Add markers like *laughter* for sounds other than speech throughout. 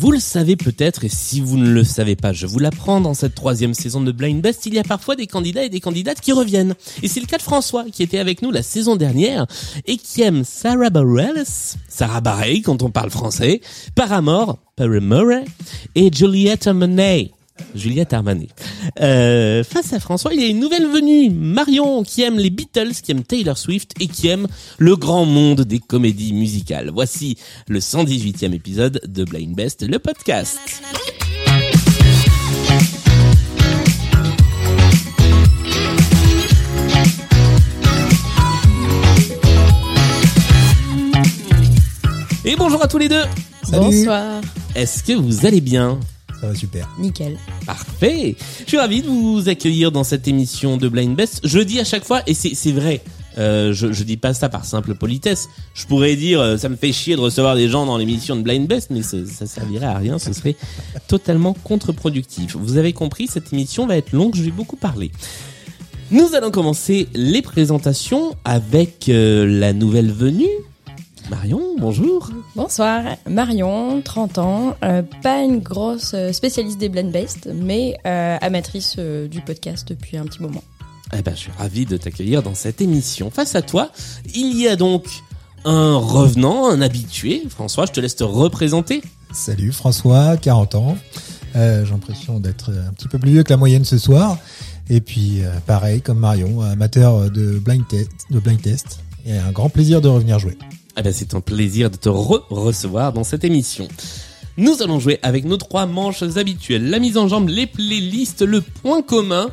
Vous le savez peut-être, et si vous ne le savez pas, je vous l'apprends, dans cette troisième saison de Blind Best, il y a parfois des candidats et des candidates qui reviennent. Et c'est le cas de François, qui était avec nous la saison dernière, et qui aime Sarah Bareilles, Sarah Bareilles quand on parle français, Paramore, Paramore, et Juliette Armanet. Juliette Armanet. Euh, face à François, il y a une nouvelle venue, Marion, qui aime les Beatles, qui aime Taylor Swift et qui aime le grand monde des comédies musicales. Voici le 118e épisode de Blind Best, le podcast. Et bonjour à tous les deux. Salut. Bonsoir. Est-ce que vous allez bien? Ça va super. Nickel. Parfait. Je suis ravi de vous accueillir dans cette émission de Blind Best. Je dis à chaque fois, et c'est c'est vrai, euh, je, je dis pas ça par simple politesse. Je pourrais dire, euh, ça me fait chier de recevoir des gens dans l'émission de Blind Best, mais ça servirait à rien. Ce serait totalement contre-productif. Vous avez compris, cette émission va être longue. Je vais beaucoup parler. Nous allons commencer les présentations avec euh, la nouvelle venue. Marion, bonjour. Bonsoir. Marion, 30 ans, euh, pas une grosse euh, spécialiste des blend based, mais euh, amatrice euh, du podcast depuis un petit moment. Eh ben, je suis ravi de t'accueillir dans cette émission. Face à toi, il y a donc un revenant, un habitué. François, je te laisse te représenter. Salut François, 40 ans. Euh, J'ai l'impression d'être un petit peu plus vieux que la moyenne ce soir. Et puis euh, pareil comme Marion, amateur de blind test, de blind test. Et un grand plaisir de revenir jouer. Eh ben, c'est un plaisir de te re-recevoir dans cette émission. Nous allons jouer avec nos trois manches habituelles. La mise en jambe, les playlists, le point commun.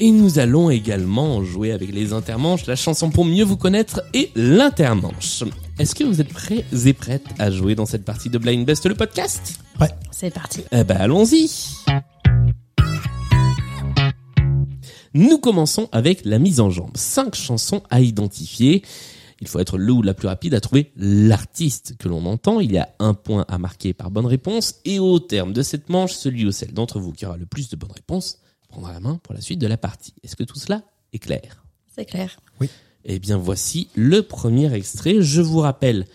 Et nous allons également jouer avec les intermanches, la chanson pour mieux vous connaître et l'intermanche. Est-ce que vous êtes prêts et prêtes à jouer dans cette partie de Blind Best, le podcast? Prêt C'est parti. Eh ben allons-y Nous commençons avec la mise en jambe. Cinq chansons à identifier. Il faut être le ou la plus rapide à trouver l'artiste que l'on entend. Il y a un point à marquer par bonne réponse. Et au terme de cette manche, celui ou celle d'entre vous qui aura le plus de bonnes réponses prendra la main pour la suite de la partie. Est-ce que tout cela est clair? C'est clair. eh bien, voici le premier extrait. Je vous rappelle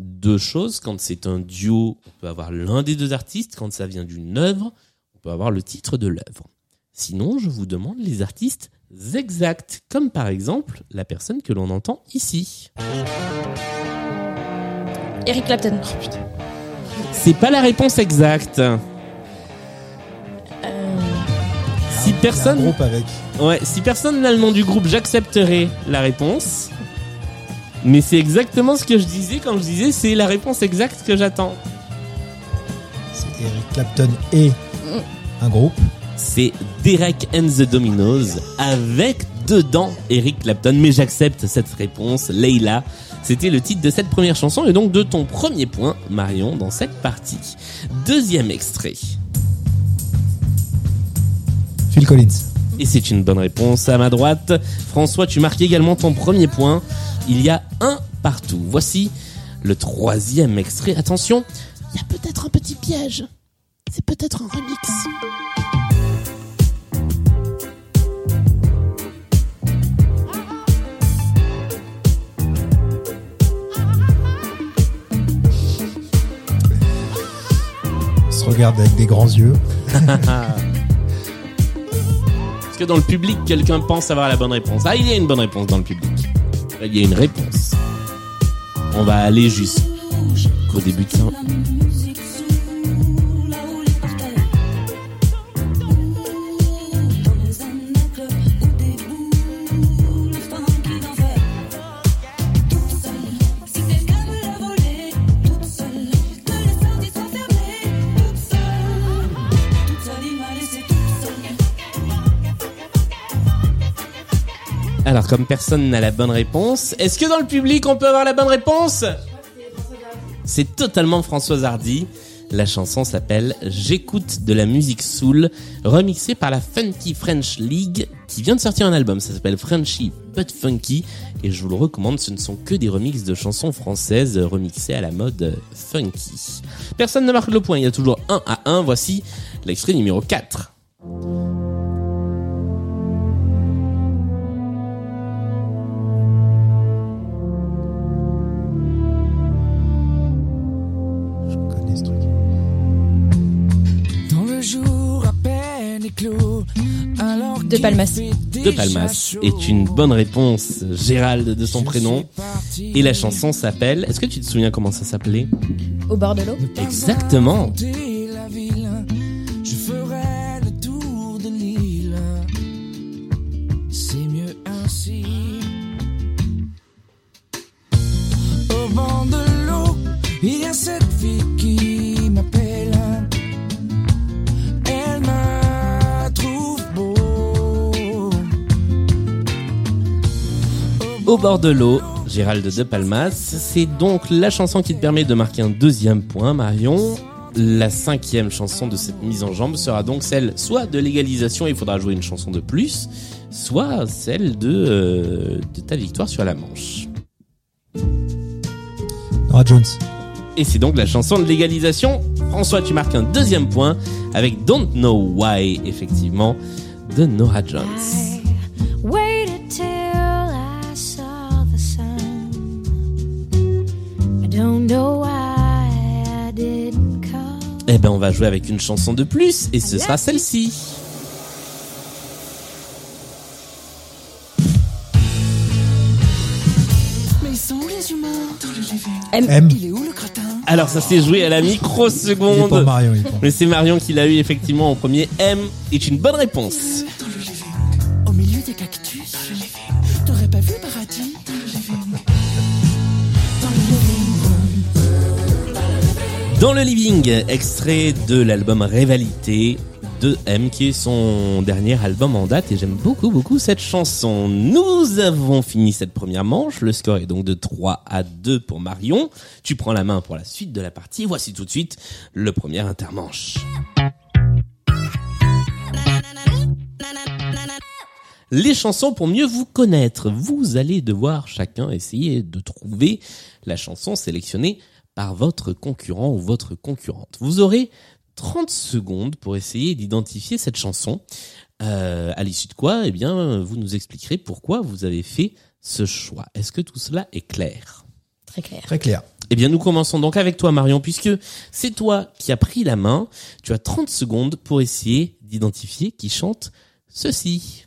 deux choses. Quand c'est un duo, on peut avoir l'un des deux artistes. Quand ça vient d'une œuvre, on peut avoir le titre de l'œuvre. Sinon, je vous demande les artistes exacts, comme par exemple la personne que l'on entend ici. Eric Clapton. C'est pas la réponse exacte. Euh, Si Un personne, groupe avec. ouais, si personne n'a le nom du groupe, j'accepterai la réponse. Mais c'est exactement ce que je disais quand je disais c'est la réponse exacte que j'attends. C'est Eric Clapton et un groupe. C'est Derek and the Dominos avec dedans Eric Clapton. Mais j'accepte cette réponse. Leila, c'était le titre de cette première chanson et donc de ton premier point, Marion, dans cette partie. Deuxième extrait. Phil Collins. Et c'est une bonne réponse à ma droite. François, tu marques également ton premier point. Il y a un partout. Voici le troisième extrait. Attention, il y a peut-être un petit piège. C'est peut-être un remix. Regarde avec des grands yeux. *laughs* Est-ce que dans le public, quelqu'un pense avoir la bonne réponse? Ah, il y a une bonne réponse dans le public. Il y a une réponse. On va aller jusqu'au début de ça. Comme personne n'a la bonne réponse, est-ce que dans le public, on peut avoir la bonne réponse? C'est totalement Françoise Hardy. La chanson s'appelle J'écoute de la musique soul, remixée par la Funky French League, qui vient de sortir un album. Ça s'appelle Frenchy But Funky, et je vous le recommande. Ce ne sont que des remixes de chansons françaises remixées à la mode funky. Personne ne marque le point. Il y a toujours 1 à 1. Voici l'extrait numéro 4. De Palmas. De Palmas est une bonne réponse, Gérald de son prénom. Et la chanson s'appelle, est-ce que tu te souviens comment ça s'appelait? Au bord de l'eau. Exactement. Bord de l'eau, Gérald de Palmas, c'est donc la chanson qui te permet de marquer un deuxième point, Marion. La cinquième chanson de cette mise en jambe sera donc celle soit de l'égalisation, il faudra jouer une chanson de plus, soit celle de, euh, de ta victoire sur la manche. Nora Jones. Et c'est donc la chanson de l'égalisation. François, tu marques un deuxième point avec Don't Know Why, effectivement, de Nora Jones. Eh ben, on va jouer avec une chanson de plus, et ce sera celle-ci. Mais ils sont où les humains M. M. Il est où le crétin? Alors, ça s'est joué à la Il est pour microseconde. Marion. il est pour- Mais c'est Marion qui l'a eu effectivement en premier. M est une bonne réponse. Au milieu des cactus T'aurais pas vu paradis? Dans le living, extrait de l'album Rivalité de M, qui est son dernier album en date, et j'aime beaucoup beaucoup cette chanson. Nous avons fini cette première manche, le score est donc de 3 à 2 pour Marion. Tu prends la main pour la suite de la partie, voici tout de suite le premier intermanche. Les chansons pour mieux vous connaître. Vous allez devoir chacun essayer de trouver la chanson sélectionnée par votre concurrent ou votre concurrente. Vous aurez 30 secondes pour essayer d'identifier cette chanson. Euh, à l'issue de quoi, eh bien, vous nous expliquerez pourquoi vous avez fait ce choix. Est-ce que tout cela est clair? Très clair. Très clair. Eh bien, nous commençons donc avec toi, Marion, puisque c'est toi qui as pris la main. Tu as 30 secondes pour essayer d'identifier qui chante ceci.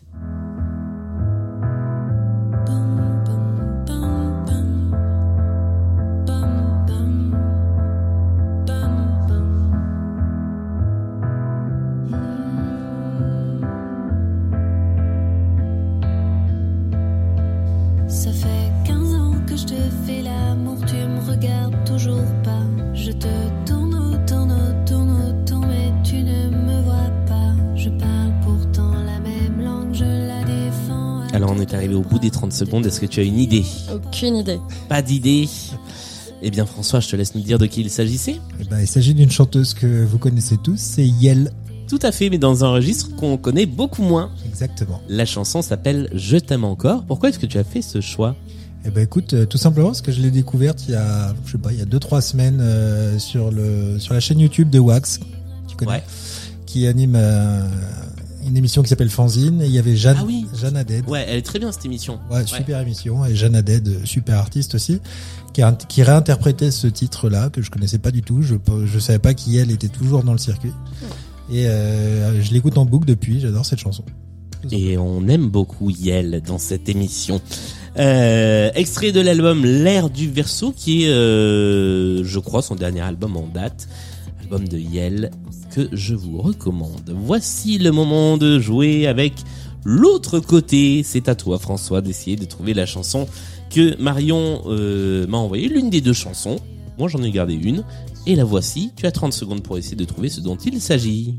Alors, on est arrivé au bout des 30 secondes. Est-ce que tu as une idée? Aucune idée. Pas d'idée? Eh bien, François, je te laisse nous dire de qui il s'agissait. Eh ben, il s'agit d'une chanteuse que vous connaissez tous, c'est Yel. Tout à fait, mais dans un registre qu'on connaît beaucoup moins. Exactement. La chanson s'appelle Je t'aime encore. Pourquoi est-ce que tu as fait ce choix? Eh ben écoute, euh, tout simplement parce que je l'ai découverte il y a, je sais pas, il y a deux trois semaines euh, sur le sur la chaîne YouTube de Wax, tu connais, Ouais. qui anime euh, une émission qui s'appelle Fanzine. Et il y avait Jeanne, Ah oui. Jeanne Haddad. Ouais, elle est très bien cette émission. Ouais, super émission et Jeanne Haddad, euh, super artiste aussi, qui, a, qui réinterprétait ce titre-là que je connaissais pas du tout. Je je savais pas qui elle était toujours dans le circuit. Et euh, je l'écoute en boucle depuis. J'adore cette chanson. Et on aime beaucoup Yel dans cette émission. Euh, extrait de l'album L'air du verso, qui est, euh, je crois, son dernier album en date. De Yel que je vous recommande. Voici le moment de jouer avec l'autre côté. C'est à toi, François, d'essayer de trouver la chanson que Marion euh, m'a envoyée. L'une des deux chansons. Moi, j'en ai gardé une. Et la voici. Tu as 30 secondes pour essayer de trouver ce dont il s'agit.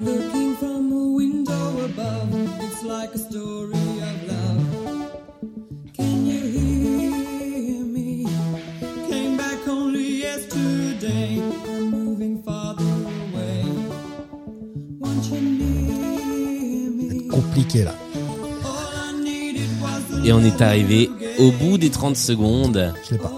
Looking from a window above, it's like a story of love. Can you hear me? Came back only yesterday. I'm moving farther away. Won't you near me? Compliqué là. Et on est arrivé au bout des 30 secondes. Je sais pas.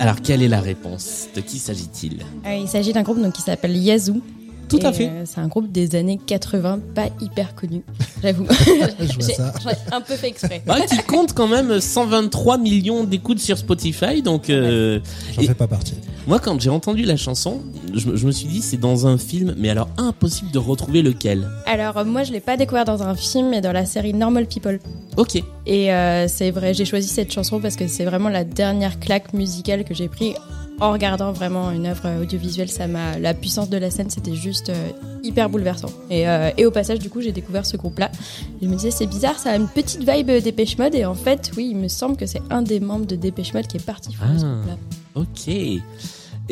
Alors, quelle est la réponse? De qui s'agit-il? Euh, il s'agit d'un groupe donc, qui s'appelle Yazoo. Tout à Et, fait. euh, c'est un groupe des années 80, pas hyper connu, j'avoue. *laughs* Je vois J'ai ça. j'ai un peu fait exprès. Ouais, qui compte quand même 123 millions d'écoutes sur Spotify. Donc, euh, J'en fais pas partie. moi, quand j'ai entendu la chanson, je, me- je me suis dit, c'est dans un film, mais alors impossible de retrouver lequel. Alors moi je l'ai pas découvert dans un film mais dans la série Normal People. Ok. Et euh, c'est vrai, j'ai choisi cette chanson parce que c'est vraiment la dernière claque musicale que j'ai pris en regardant vraiment une œuvre audiovisuelle. Ça m'a, la puissance de la scène, c'était juste euh, hyper bouleversant. Et, euh, et au passage, du coup, j'ai découvert ce groupe-là. Je me disais, c'est bizarre, ça a une petite vibe Dépêche Mode. Et en fait, oui, il me semble que c'est un des membres de Dépêche Mode qui est parti faire ce Ah. groupe-là. Ok.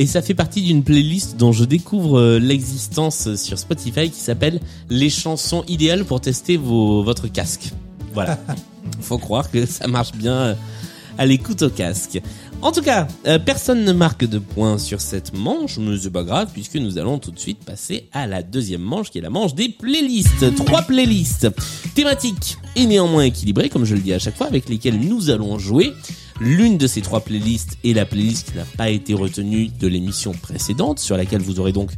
Et ça fait partie d'une playlist dont je découvre euh, l'existence sur Spotify qui s'appelle Les chansons idéales pour tester vos, votre casque. Voilà. *laughs* Faut croire que ça marche bien euh, à l'écoute au casque. En tout cas, euh, personne ne marque de points sur cette manche, mais c'est pas grave puisque nous allons tout de suite passer à la deuxième manche qui est la manche des playlists. Trois playlists thématiques et néanmoins équilibrées, comme je le dis à chaque fois, avec lesquelles nous allons jouer. L'une de ces trois playlists est la playlist qui n'a pas été retenue de l'émission précédente, sur laquelle vous aurez donc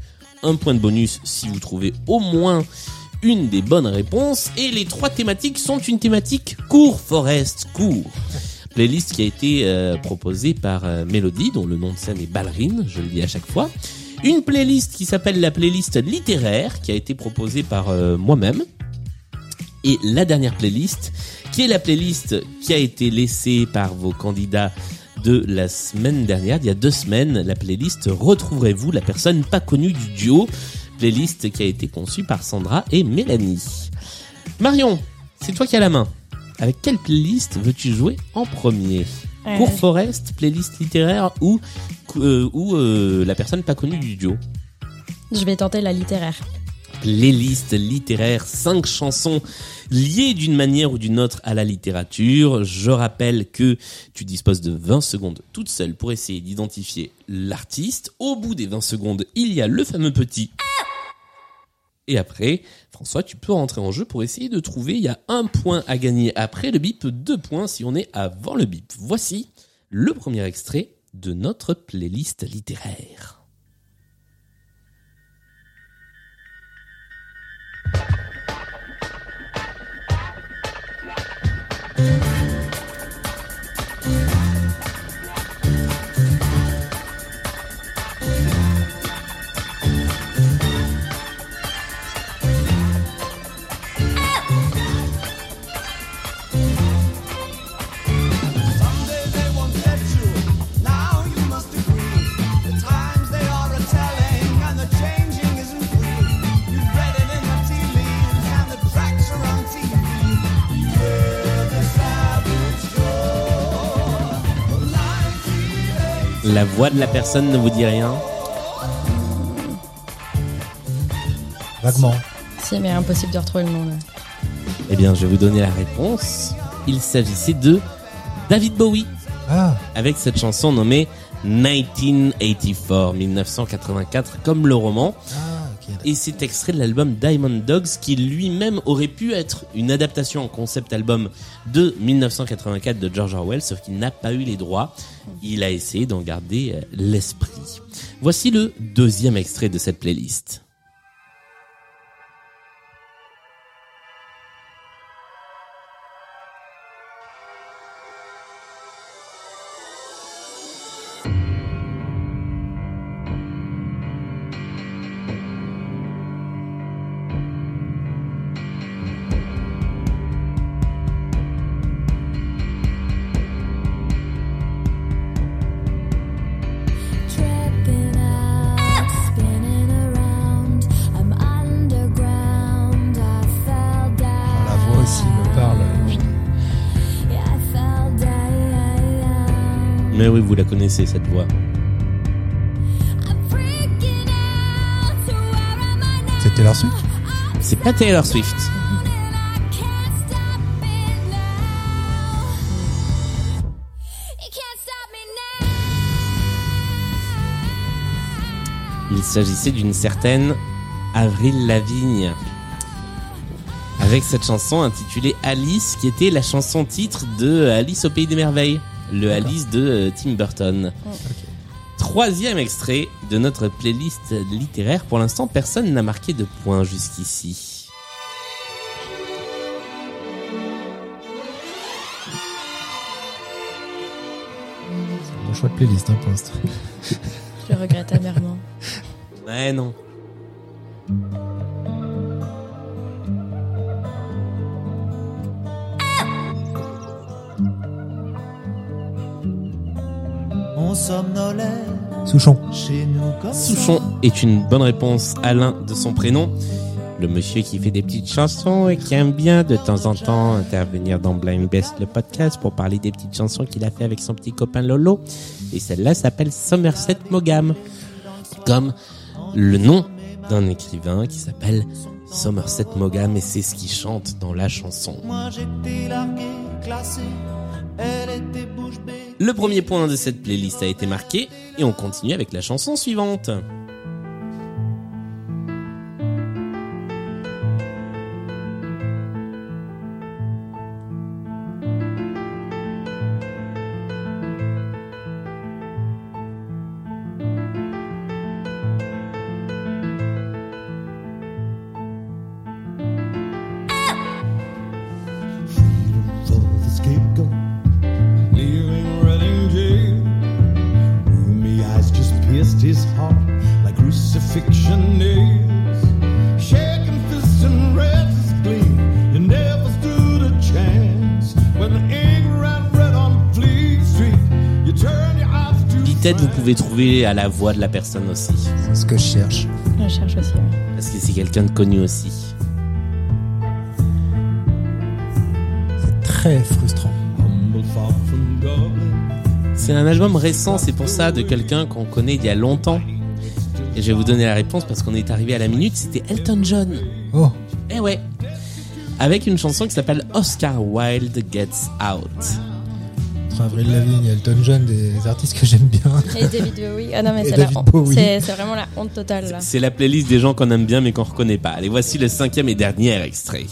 un point de bonus si vous trouvez au moins une des bonnes réponses. Et les trois thématiques sont une thématique court, Forest, court. Playlist qui a été euh, proposée par euh, Mélodie, dont le nom de scène est Ballerine, je le dis à chaque fois. Une playlist qui s'appelle la playlist littéraire, qui a été proposée par euh, moi-même. Et la dernière playlist, qui est la playlist qui a été laissée par vos candidats de la semaine dernière, il y a deux semaines, la playlist Retrouverez-vous la personne pas connue du duo, playlist qui a été conçue par Sandra et Mélanie. Marion, c'est toi qui as la main. Avec quelle playlist veux-tu jouer en premier? Euh, Court Forest, playlist littéraire ou, euh, ou euh, la personne pas connue du duo? Je vais tenter la littéraire. playlist littéraire, cinq chansons liées d'une manière ou d'une autre à la littérature. Je rappelle que tu disposes de 20 secondes toute seule pour essayer d'identifier l'artiste. Au bout des 20 secondes, il y a le fameux petit et après, François, tu peux rentrer en jeu pour essayer de trouver. Il y a un point à gagner après le bip, deux points si on est avant le bip. Voici le premier extrait de notre playlist littéraire. La voix de la personne ne vous dit rien Vaguement. Si, mais impossible de retrouver le nom là. Eh bien, je vais vous donner la réponse. Il s'agissait de David Bowie, Ah, avec cette chanson nommée 1984, 1984, comme le roman. ah. Et c'est extrait de l'album Diamond Dogs, qui lui-même aurait pu être une adaptation en concept album de 1984 de George Orwell, sauf qu'il n'a pas eu les droits. Il a essayé d'en garder euh, l'esprit. Voici le deuxième extrait de cette playlist. I now? C'est Taylor Swift C'est pas Taylor Swift. Il s'agissait d'une certaine Avril Lavigne. Avec cette chanson intitulée Alice, qui était la chanson titre de Alice au Pays des Merveilles, le Alice de euh, Tim Burton. Troisième extrait de notre playlist littéraire. Pour l'instant, personne n'a marqué de points jusqu'ici. Bon choix de playlist hein, pour l'instant. Je le regrette amèrement. Ouais, non. Souchon. Souchon est une bonne réponse. Alain de son prénom. Le monsieur qui fait des petites chansons et qui aime bien de temps en temps intervenir dans Blind Best, le podcast, pour parler des petites chansons qu'il a fait avec son petit copain Lolo. Et celle-là s'appelle Somerset Maugham. Comme le nom d'un écrivain qui s'appelle Somerset Maugham et c'est ce qu'il chante dans la chanson. Moi j'étais largué, classé, Le premier point de cette playlist a été marqué et on continue avec la chanson suivante. Peut-être vous pouvez trouver à la voix de la personne aussi. C'est ce que je cherche. Je cherche aussi. ouais. Parce que c'est quelqu'un de connu aussi. C'est très frustrant. C'est un album récent, c'est pour ça, de quelqu'un qu'on connaît il y a longtemps. Et je vais vous donner la réponse parce qu'on est arrivé à la minute, c'était Elton John. Oh, Eh ouais. Avec une chanson qui s'appelle Oscar Wilde Gets Out. Entre Avril Lavigne et Elton John, des artistes que j'aime bien. Et David Bowie. Ah non, mais c'est la honte. C'est vraiment la honte totale. C'est la playlist des gens qu'on aime bien mais qu'on reconnaît pas. Allez, voici le cinquième et dernier extrait.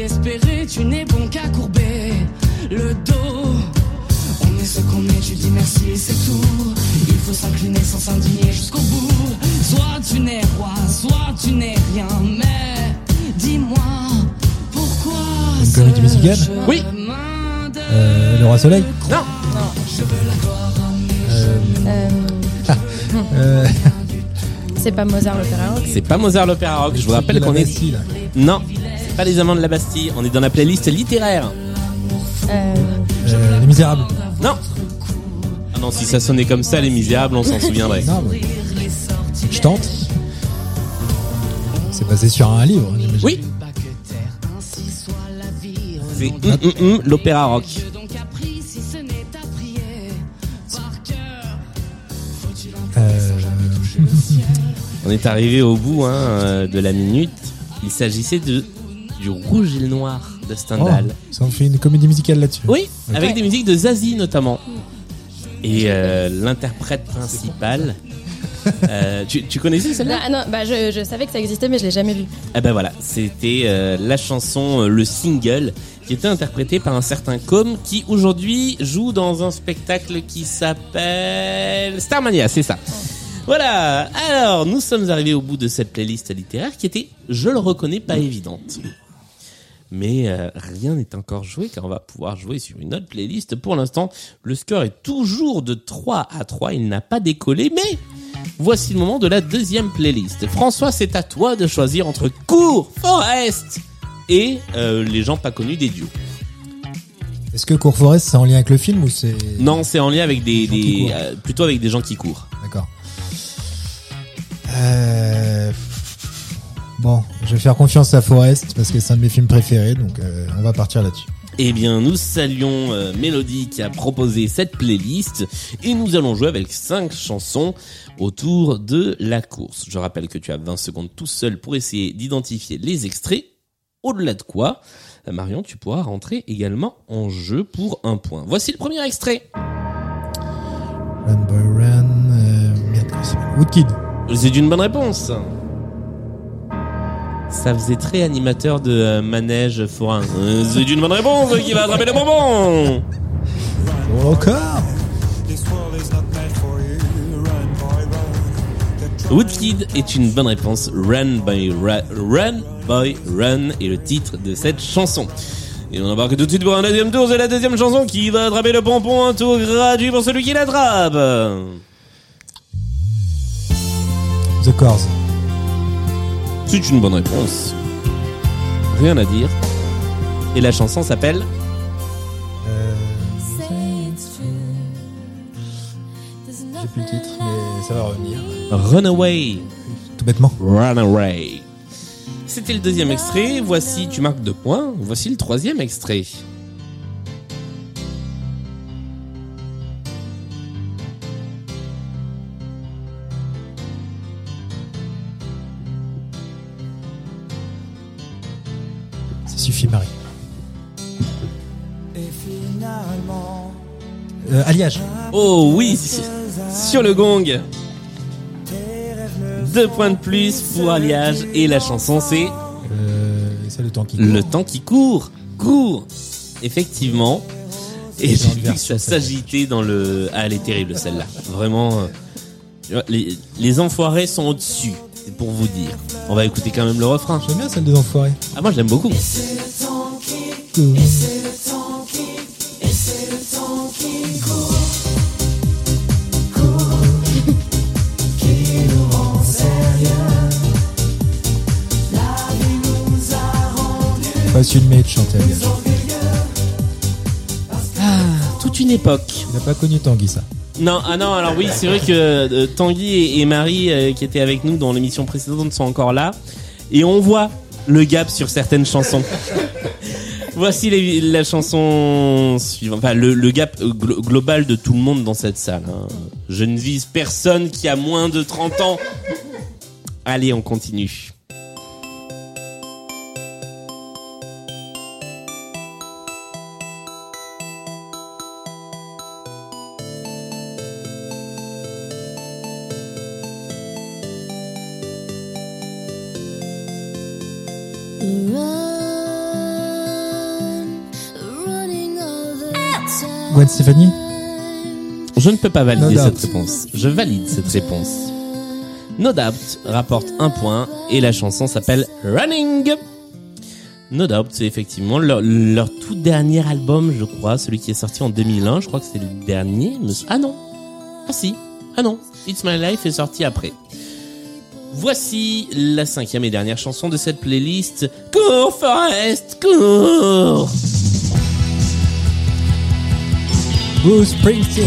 D'espérer, tu n'es bon qu'à courber le dos. On est ce qu'on est, tu dis merci et c'est tout. Il faut s'incliner sans s'indigner jusqu'au bout. Soit tu n'es roi, soit tu n'es rien, mais dis-moi pourquoi. Une comédie musicale Oui. Euh, le Roi Soleil Non euh, Euh, *laughs* euh, c'est pas Mozart l'opéra rock. C'est pas Mozart l'opéra rock. Je vous rappelle qu'on est... Là. Non, pas les amants de la Bastille. On est dans la playlist littéraire. Euh, Euh, Les Misérables. Non Ah non, si ça sonnait comme ça, Les Misérables, on s'en *laughs* souviendrait. Non, mais- Je tente. C'est basé sur un livre, j'imagine. Oui. C'est hum, hum, hum, l'opéra rock. Euh, *laughs* On est arrivé au bout hein, euh, de la minute. Il s'agissait de du rouge et le noir de oh, Stendhal. ça en fait une comédie musicale là-dessus. Oui, avec Ouais. des musiques de Zazie notamment. Et euh, l'interprète principal. euh, tu, tu connaissais celle-là ah non, bah je, je savais que ça existait, mais je l'ai jamais lu. Ah ben voilà, c'était euh, la chanson, euh, le single, qui était interprété par un certain Com qui aujourd'hui joue dans un spectacle qui s'appelle Starmania, c'est ça. Voilà, alors nous sommes arrivés au bout de cette playlist littéraire qui était, je le reconnais, pas évidente. Mais euh, rien n'est encore joué car on va pouvoir jouer sur une autre playlist. Pour l'instant, le score est toujours de 3 à 3, il n'a pas décollé, mais voici le moment de la deuxième playlist. François, c'est à toi de choisir entre Cours, Forest et euh, les gens pas connus des duos. Est-ce que Court Forest, c'est en lien avec le film ou c'est. Non, c'est en lien avec des, euh, plutôt avec des gens qui courent. D'accord. Euh... Bon, je vais faire confiance à Forest parce que c'est un de mes films préférés, donc euh, on va partir là-dessus. Eh bien, nous saluons euh, Mélodie qui a proposé cette playlist et nous allons jouer avec cinq chansons autour de la course. Je rappelle que tu as 20 secondes tout seul pour essayer d'identifier les extraits Au-delà de quoi, euh, Marion, tu pourras rentrer également en jeu pour un point. Voici le premier extrait. Run Boy Run. Euh, Woodkid. C'est une bonne réponse. Ça faisait très animateur de euh, manège forain. Euh, C'est une bonne réponse qui va attraper le bonbon. Encore This world is not meant for you. Run, boy, run. The Woodkid est une bonne réponse. Run by Ra- Run by Run est le titre de cette chanson. Et on embarque tout de suite pour un deuxième tour. C'est la deuxième chanson qui va attraper le pompon. Un tour gratuit pour celui qui l'attrape. The Cars. C'est une bonne réponse. Rien à dire. Et la chanson s'appelle Euh, J'ai plus le titre, mais ça va revenir. Runaway. Tout bêtement. Runaway. C'était le deuxième extrait. Voici, tu marques deux points. Voici le troisième extrait. Oh oui, sur le gong. Deux points de plus pour Alliage. Et la chanson, c'est Euh, c'est le temps qui Le temps qui court. Court. Effectivement. Et j'ai vu que ça s'agitait dans le... Ah, elle est terrible celle-là. Vraiment. euh, Les, les enfoirés sont au-dessus. C'est pour vous dire. On va écouter quand même le refrain. J'aime bien celle des enfoirés. Ah moi je l'aime beaucoup. Pas filmé de chanter Alliage. Toute une époque. Il n'a pas connu Tanguy, ça. Non, ah non, alors oui, c'est vrai que euh, Tanguy et, et Marie, euh, qui étaient avec nous dans l'émission précédente, sont encore là. Et on voit le gap sur certaines chansons. *laughs* Voici les- la chanson suivante. Enfin, le, le gap euh, glo- global de tout le monde dans cette salle. hein. Je ne vise personne qui a moins de 30 ans. Allez, on continue. Stefani Je ne peux pas valider No cette réponse. Je valide cette réponse. No Doubt rapporte un point et la chanson s'appelle Running. No Doubt, c'est effectivement leur, leur tout dernier album, je crois, celui qui est sorti en 2001. Je crois que c'est le dernier. Ah non. Ah si. Ah non. It's My Life est sorti après. Voici la cinquième et dernière chanson de cette playlist. Cours, Forest, cours Bruce Springsteen.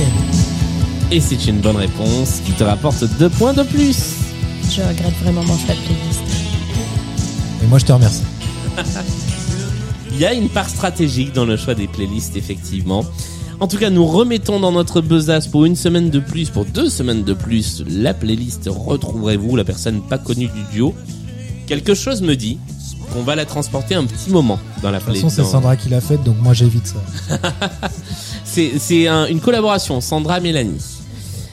Et c'est une bonne réponse qui te rapporte deux points de plus. Je regrette vraiment mon choix de playlist. Et moi, je te remercie. *laughs* Il y a une part stratégique dans le choix des playlists, effectivement. En tout cas, nous remettons dans notre besace pour une semaine de plus, pour deux semaines de plus, la playlist Retrouverez-vous la personne pas connue du duo. Quelque chose me dit qu'on va la transporter un petit moment dans la De toute façon, playlist. c'est Sandra qui l'a faite, donc moi, j'évite ça. *laughs* C'est c'est un- une collaboration Sandra-Mélanie.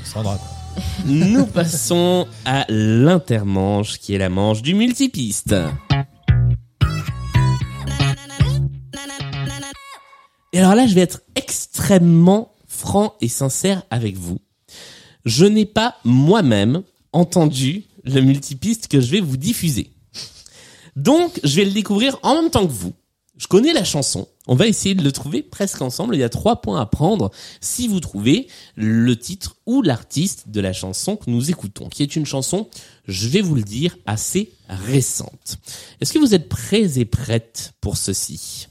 Sandra, quoi. Nous passons à l'intermanche, qui est la manche du multipiste. Et alors là, je vais être extrêmement franc et sincère avec vous. Je n'ai pas moi-même entendu le multipiste que je vais vous diffuser. Donc, je vais le découvrir en même temps que vous. Je connais la chanson. On va essayer de le trouver presque ensemble. Il y a trois points à prendre si vous trouvez le titre ou l'artiste de la chanson que nous écoutons, qui est une chanson, je vais vous le dire, assez récente. Est-ce que vous êtes prêts et prêtes pour ceci?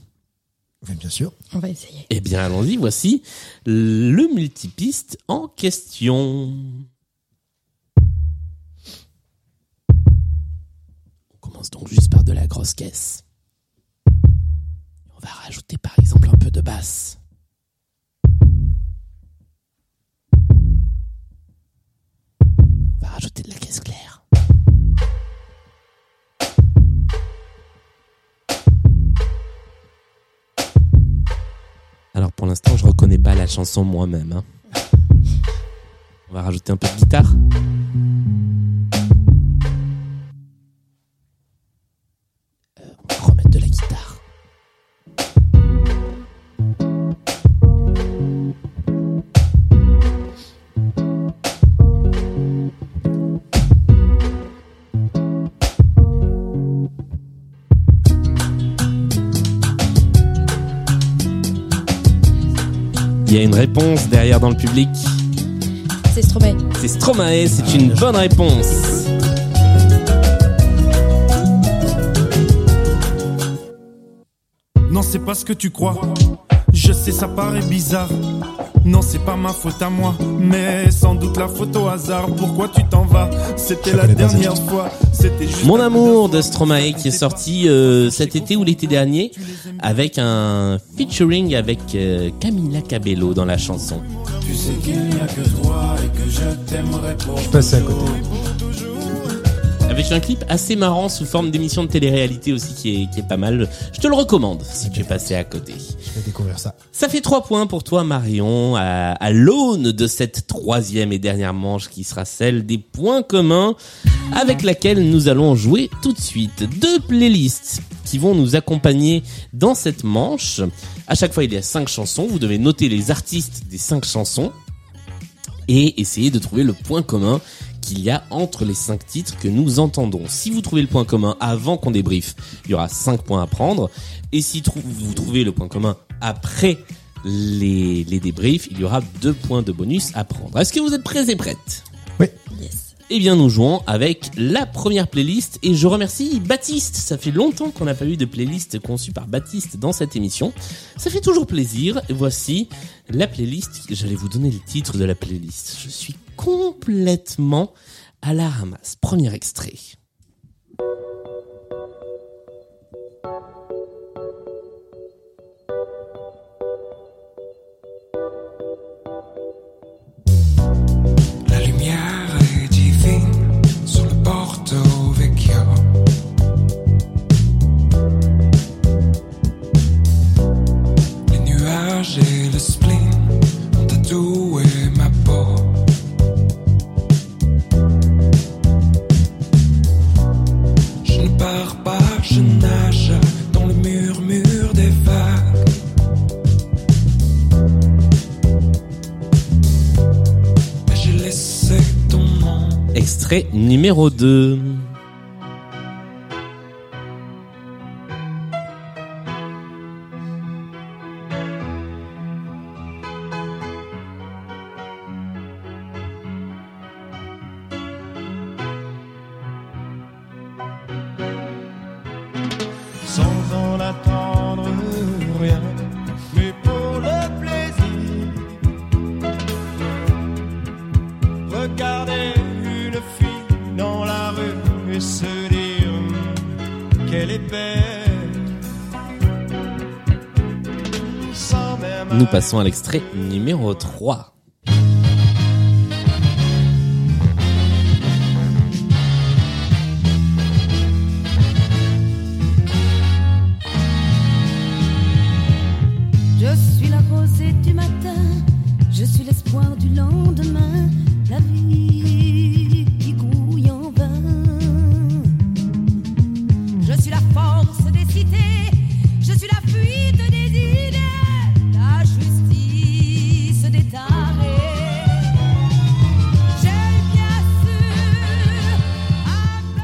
Oui, bien sûr. On va essayer. Eh bien, allons-y. Voici le multipiste en question. On commence donc juste par de la grosse caisse va rajouter par exemple un peu de basse. On va rajouter de la caisse claire. Alors pour l'instant, je reconnais pas la chanson moi-même. Hein. On va rajouter un peu de guitare. Réponse derrière dans le public. C'est Stromae. C'est Stromae, c'est une bonne réponse. Non, c'est pas ce que tu crois. Je sais, ça paraît bizarre. Non, c'est pas ma faute à moi, mais sans doute la faute au hasard. Pourquoi tu t'en vas? C'était la dernière fois. C'était juste Mon amour de Stromae qui est sorti euh, cet été ou l'été dernier avec un featuring avec euh, Camila Cabello dans la chanson. Tu sais qu'il n'y a que toi et que je t'aimerais pour Je suis passé à côté. Avec un clip assez marrant sous forme d'émission de télé-réalité aussi qui est, qui est pas mal. Je te le recommande si tu es passé à côté. Je vais découvrir ça. Ça fait trois points pour toi Marion à, à l'aune de cette troisième et dernière manche qui sera celle des points communs avec laquelle nous allons jouer tout de suite. Deux playlists qui vont nous accompagner dans cette manche. À chaque fois il y a cinq chansons. Vous devez noter les artistes des cinq chansons et essayer de trouver le point commun qu'il y a entre les cinq titres que nous entendons. Si vous trouvez le point commun avant qu'on débriefe, il y aura cinq points à prendre. Et si trou- vous trouvez le point commun après les, les débriefs, il y aura deux points de bonus à prendre. Est-ce que vous êtes prêts et prêtes? Yes. Eh bien, nous jouons avec la première playlist et je remercie Baptiste. Ça fait longtemps qu'on n'a pas eu de playlist conçue par Baptiste dans cette émission. Ça fait toujours plaisir. Et voici la playlist. J'allais vous donner le titre de la playlist. Je suis complètement à la ramasse. Premier extrait. Extrait numéro 2. Passons à l'extrait numéro 3. Je suis la rosée du matin, je suis l'espoir du lendemain, la vie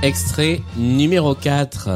Extrait numéro 4.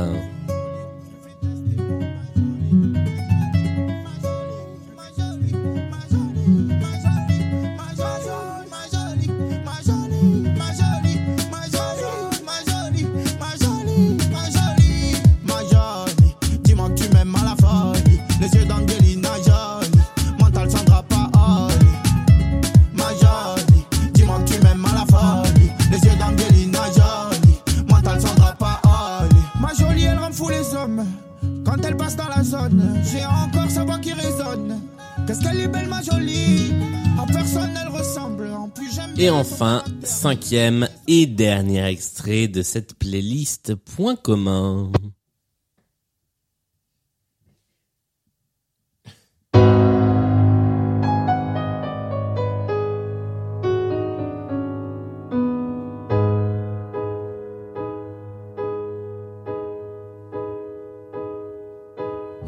cinquième et dernier extrait de cette playlist Point commun.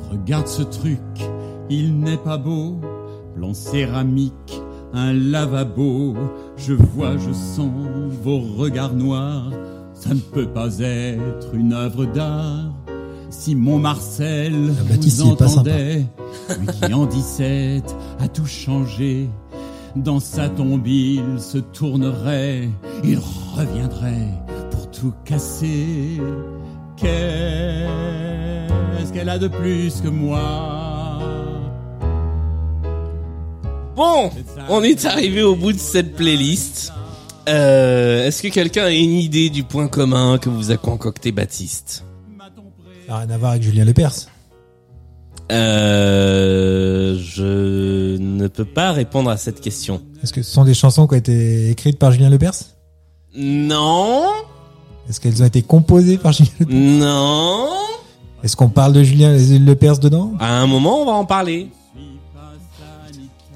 Regarde ce truc, il n'est pas beau, blanc céramique un lavabo. Je vois, je sens vos regards noirs. Ça ne peut pas être une œuvre d'art. Si mon Marcel Ah, vous entendait, lui qui en 17 a tout changé, dans sa tombe il se tournerait, il reviendrait pour tout casser. Qu'est-ce qu'elle a de plus que moi? Bon, on est arrivé au bout de cette playlist. Euh, Est-ce que quelqu'un a une idée du point commun que vous a concocté Baptiste Ça n'a rien à voir avec Julien Lepers. euh, Je ne peux pas répondre à cette question. Est-ce que ce sont des chansons qui ont été écrites par Julien Lepers? Non, Est-ce qu'elles ont été composées par Julien Lepers? Non. Est-ce qu'on parle de Julien Lepers dedans? À un moment, on va en parler.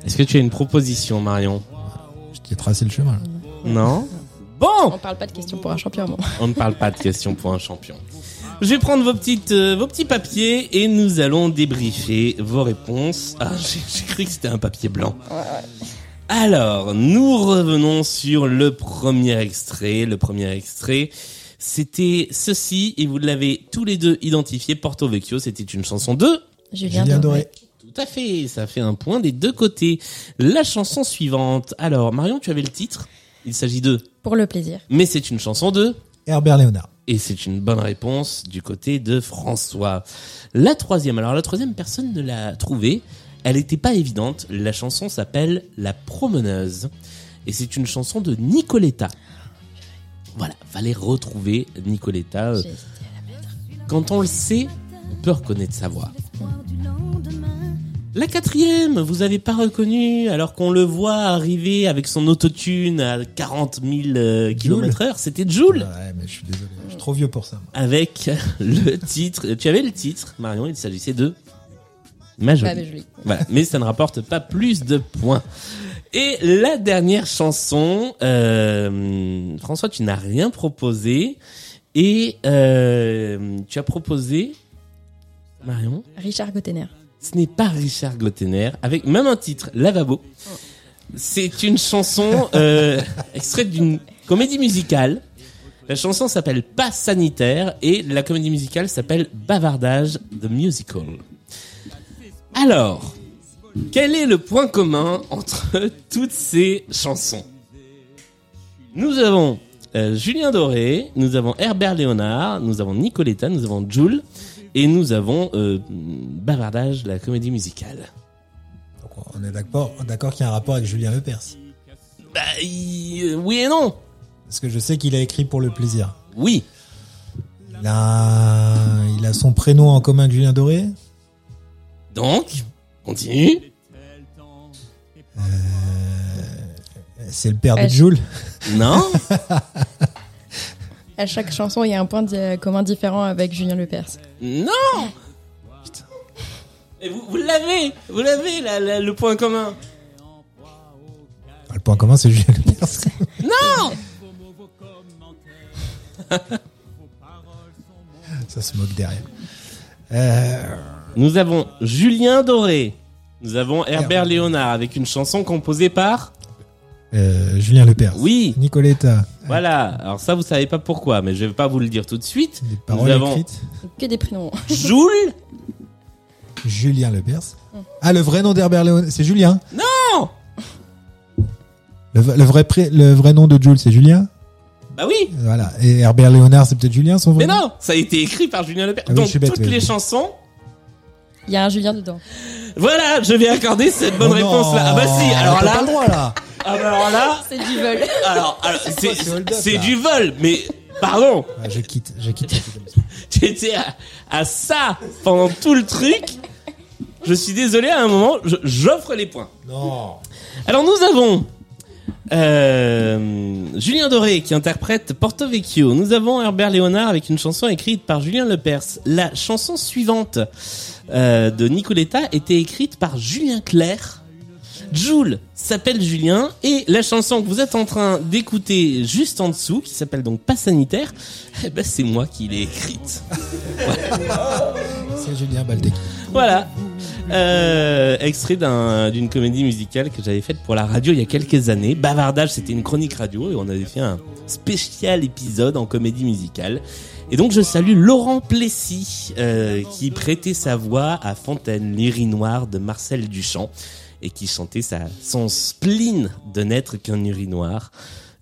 Est-ce que tu as une proposition, Marion Je t'ai tracé le chemin. là. Non Bon On parle pas de questions pour un champion moi. On ne parle pas de questions pour un champion. Je vais prendre vos petites, euh, vos petits papiers et nous allons débriefer vos réponses. Ah, *laughs* j'ai j'ai cru que c'était un papier blanc. Alors, nous revenons sur le premier extrait. Le premier extrait, c'était ceci et vous l'avez tous les deux identifié. Porto Vecchio, c'était une chanson de. Julien, Julien Doré. À fait, ça fait un point des deux côtés. La chanson suivante. Alors, Marion, tu avais le titre. Il s'agit de. Pour le plaisir. Mais c'est une chanson de. Herbert Léonard. Et c'est une bonne réponse du côté de François. La troisième, alors la troisième personne ne l'a trouvée. Elle n'était pas évidente. La chanson s'appelle La Promeneuse. Et c'est une chanson de Nicoletta. Voilà, fallait retrouver Nicoletta. Quand on le sait, on peut reconnaître sa voix. La quatrième, vous avez pas reconnu, alors qu'on le voit arriver avec son autotune à 40 000 km heure, c'était Joule Ouais, mais je suis désolé. Je suis trop vieux pour ça. moi. avec le titre. Tu avais le titre, Marion, il s'agissait de Ma jolie. Ah, mais joli. Voilà, mais ça ne rapporte pas plus de points. Et la dernière chanson, euh, François, tu n'as rien proposé et euh, tu as proposé Marion? Richard Gottener. Ce n'est pas Richard Glottener, avec même un titre, Lavabo. C'est une chanson euh, *laughs* extraite d'une comédie musicale. La chanson s'appelle Pas sanitaire et la comédie musicale s'appelle Bavardage the Musical. Alors, quel est le point commun entre *laughs* toutes ces chansons? Nous avons euh, Julien Doré, nous avons Herbert Léonard, nous avons Nicoletta, nous avons Jules et nous avons euh, Bavardage, la comédie musicale. Donc on est d'accord, d'accord qu'il y a un rapport avec Julien Lepers. Bah, euh, oui et non. Parce que je sais qu'il a écrit pour le plaisir. Oui. Il a, il a son prénom en commun avec Julien Doré? Donc, continue. C'est le père de Ouais. Jules. Non. *laughs* À chaque chanson, il y a un point commun différent avec Julien Lepers. non. Putain. Et vous, vous l'avez, vous l'avez la- la- le point commun. Le point commun, c'est Julien Lepers. *laughs* Non. Ça se moque derrière. Euh, Nous avons Julien Doré. Nous avons Herbert Herbert. Léonard avec une chanson composée par. euh, Julien Lepers. Oui. Nicoletta. Voilà. Alors ça, vous savez pas pourquoi, mais je vais pas vous le dire tout de suite. Des paroles Nous avons écrites. Que des prénoms. Jules. Julien Lepers. Ah, le vrai nom d'Herbert Léonard, c'est Julien. Non. Le, v- le vrai pré- le vrai nom de Jules, c'est Julien. Bah oui. Voilà. Et Herbert Léonard, c'est peut-être Julien, son vrai Mais nom non, ça a été écrit par Julien Lepers. Ah oui, Donc je suis bête, toutes oui, les oui. chansons. Il y a un Julien dedans. Voilà, je vais accorder cette bonne Oh non, réponse là. Ah bah si. Alors t'as pas là, le droit, là. Ah bah alors là, *laughs* C'est du vol. alors, *laughs* c'est du vol, mais pardon. Ah, je quitte, je quitte. *laughs* J'étais à, à ça pendant tout le truc. Je suis désolé, à un moment, j'offre les points. Non. Alors nous avons euh, Julien Doré qui interprète Porto Vecchio. Nous avons Herbert Léonard avec une chanson écrite par Julien Lepers. La chanson suivante euh, de Nicoletta était écrite par Julien Clerc. Jules s'appelle Julien et la chanson que vous êtes en train d'écouter juste en dessous, qui s'appelle donc Pas sanitaire, *laughs* eh ben c'est moi qui l'ai écrite. *laughs* C'est Julien Baldec. Voilà. Euh, extrait d'un- d'une comédie musicale que j'avais faite pour la radio il y a quelques années. Bavardage, c'était une chronique radio et on avait fait un spécial épisode en comédie musicale. Et donc je salue Laurent Plessis euh, qui prêtait sa voix à Fontaine, l'urinoir de Marcel Duchamp et qui chantait sa, son spleen de n'être qu'un urinoir.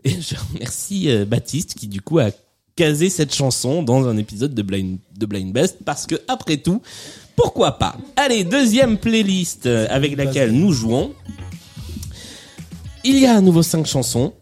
Et je remercie euh, Baptiste qui du coup a casé cette chanson dans un épisode de Blind, de Blind Best parce que après tout, pourquoi pas? Allez, deuxième playlist euh, avec laquelle nous jouons. Il y a à nouveau cinq chansons.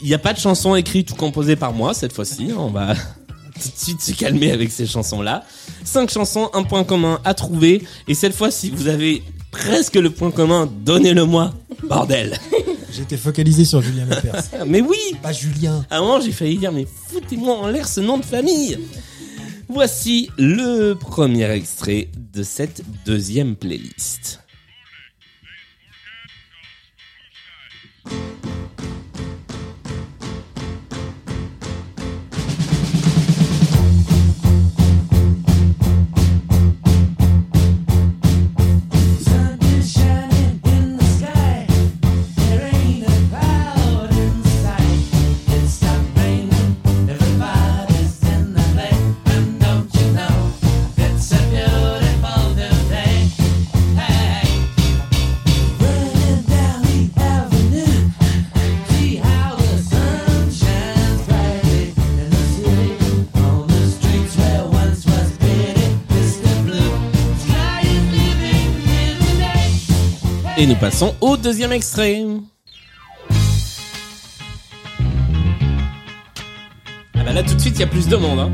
Il n'y a pas de chansons écrites ou composées par moi cette fois-ci. On va *laughs* tout de suite se calmer avec ces chansons-là. Cinq chansons, un point commun à trouver. Et cette fois, si vous avez presque le point commun, donnez-le-moi. Bordel. *laughs* J'étais focalisé sur Julien Lepers. *laughs* Mais oui, Pas Julien. à un moment, j'ai failli dire, mais foutez-moi en l'air ce nom de famille. Voici le premier extrait de cette deuxième playlist. Et nous passons au deuxième extrait. Ah bah là tout de suite il y a plus de monde. Hein.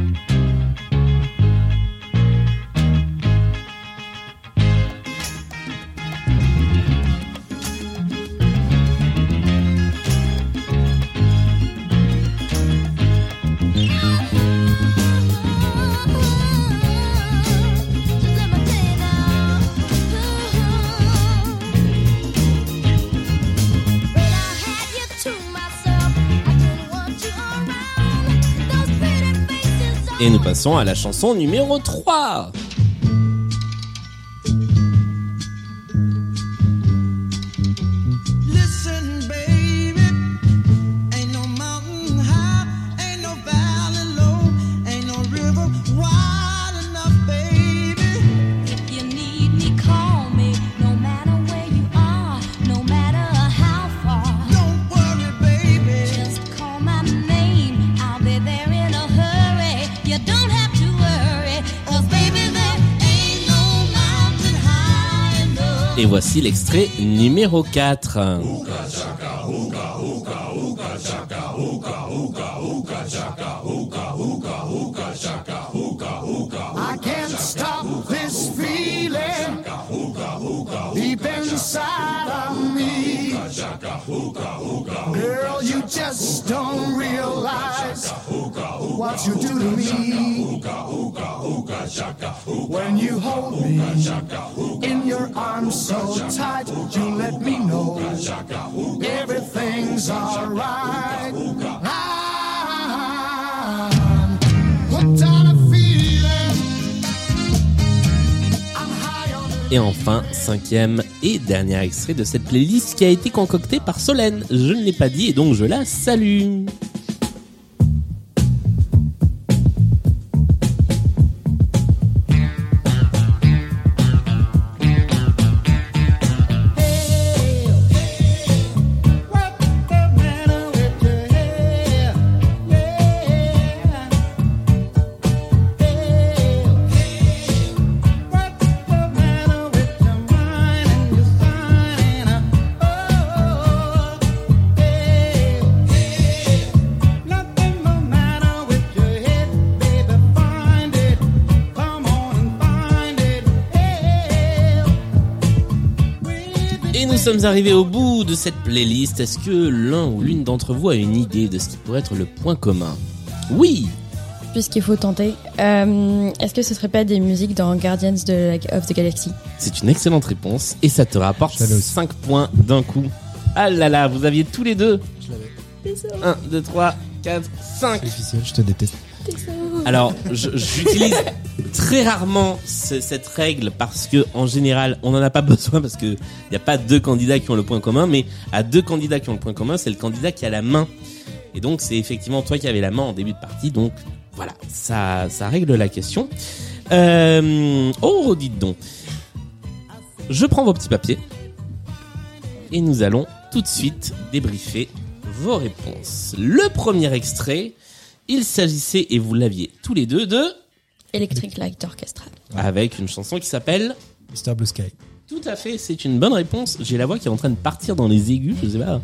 Et nous passons à la chanson numéro 3. Voici l'extrait numéro 4. I can't stop this feeling deep inside of me. Girl, you just don't realize what you do to me. When you hold me in your arms so tight, you let me know everything's alright. I'm hooked on a feeling. I'm high on a Et enfin, cinquième et dernier extrait de cette playlist qui a été concoctée par Solène. Je ne l'ai pas dit et donc je la salue. Et nous sommes arrivés au bout de cette playlist. Est-ce que l'un ou l'une d'entre vous a une idée de ce qui pourrait être le point commun? Oui Puisqu'il faut tenter, euh, est-ce que ce serait pas des musiques dans Guardians of the Galaxy? C'est une excellente réponse et ça te rapporte Je l'avais aussi. 5 points d'un coup. Ah là là, vous aviez tous les deux Je l'avais. 1, 2, 3, 4, 5 C'est difficile, je te déteste. Alors, j'utilise très rarement ce- cette règle parce que en général on n'en a pas *laughs* besoin parce que il n'y a pas deux candidats qui ont le point commun mais à deux candidats qui ont le point commun c'est le candidat qui a la main. Et donc c'est effectivement toi qui avais la main en début de partie. Donc voilà ça ça règle la question. Euh, oh dites donc. Je prends vos petits papiers et nous allons tout de suite débriefer vos réponses. Le premier extrait il s'agissait et vous l'aviez tous les deux de Electric Light Orchestra. avec une chanson qui s'appelle Mr. Blue Sky. Tout à fait, c'est une bonne réponse. J'ai la voix qui est en train de partir dans les aigus, je sais pas.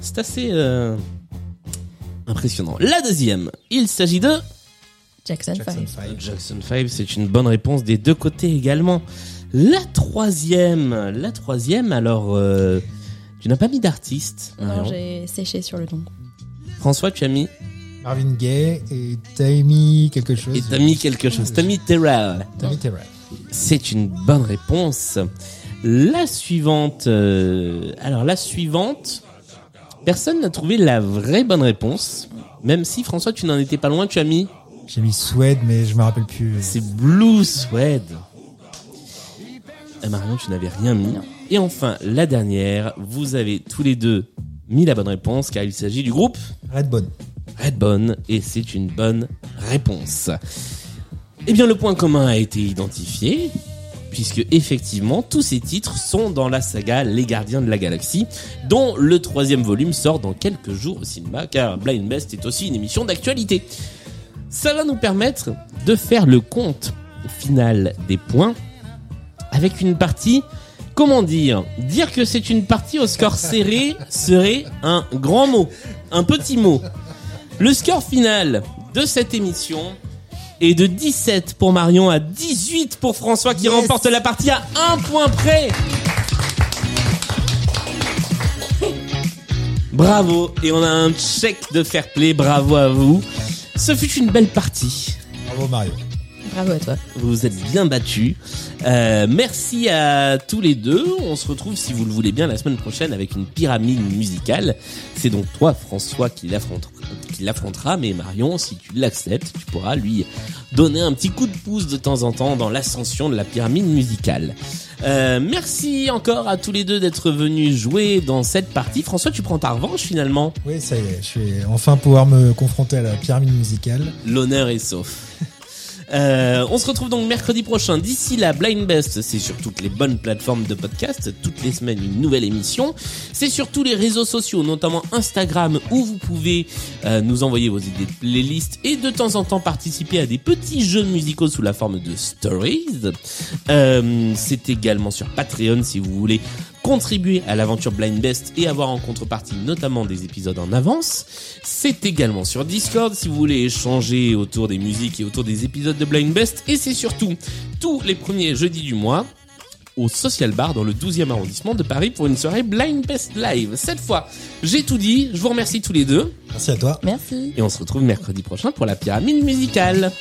C'est assez euh, impressionnant. La deuxième, il s'agit de Jackson, Jackson 5. 5. Jackson 5, c'est une bonne réponse des deux côtés également. La troisième, la troisième, alors euh, tu n'as pas mis d'artiste. Non, Marion. j'ai séché sur le nom. François, tu as mis Marvin Gaye et Tammy quelque chose. et t'as mis quelque chose. T'as mis Terrell. Tammy Terrell. C'est une bonne réponse. La suivante, euh, alors la suivante, personne n'a trouvé la vraie bonne réponse. Même si François, tu n'en étais pas loin, tu as mis J'ai mis Suède, mais je me rappelle plus. c'est Blue Suede. Et Marion, tu n'avais rien mis. Et enfin, la dernière, vous avez tous les deux mis la bonne réponse car il s'agit du groupe Redbone. Redbone et c'est une bonne réponse. Eh bien, le point commun a été identifié puisque effectivement tous ces titres sont dans la saga Les Gardiens de la Galaxie, dont le troisième volume sort dans quelques jours au cinéma, car Blind Best est aussi une émission d'actualité. Ça va nous permettre de faire le compte final des points avec une partie. Comment dire Dire que c'est une partie au score serré serait un grand mot, un petit mot. Le score final de cette émission est de 17 pour Marion à 18 pour François qui Yes. remporte la partie à un point près. Bravo et on a un chèque de fair play, bravo à vous. Ce fut une belle partie. Bravo Mario. Bravo à toi. Vous vous êtes bien battus. Euh, merci à tous les deux. On se retrouve, si vous le voulez bien, la semaine prochaine avec une pyramide musicale. C'est donc toi, François, qui l'affrontera, qui l'affrontera, mais Marion, si tu l'acceptes, tu pourras lui donner un petit coup de pouce de temps en temps dans l'ascension de la pyramide musicale. Euh, merci encore à tous les deux d'être venus jouer dans cette partie. François, tu prends ta revanche finalement? Oui, ça y est, je vais enfin pouvoir me confronter à la pyramide musicale. L'honneur est sauf. Euh, on se retrouve donc mercredi prochain. D'ici là, Blind Best, c'est sur toutes les bonnes plateformes de podcast. Toutes les semaines, une nouvelle émission. C'est sur tous les réseaux sociaux, notamment Instagram, où vous pouvez euh, nous envoyer vos idées de playlist et de temps en temps participer à des petits jeux musicaux sous la forme de stories. Euh, c'est également sur Patreon si vous voulez contribuer à l'aventure Blind Best et avoir en contrepartie notamment des épisodes en avance. C'est également sur Discord si vous voulez échanger autour des musiques et autour des épisodes de Blind Best. Et c'est surtout tous les premiers jeudis du mois au Social Bar dans le 12e arrondissement de Paris pour une soirée Blind Best Live. Cette fois, j'ai tout dit. Je vous remercie tous les deux. Merci à toi. Merci. Et on se retrouve mercredi prochain pour la pyramide musicale.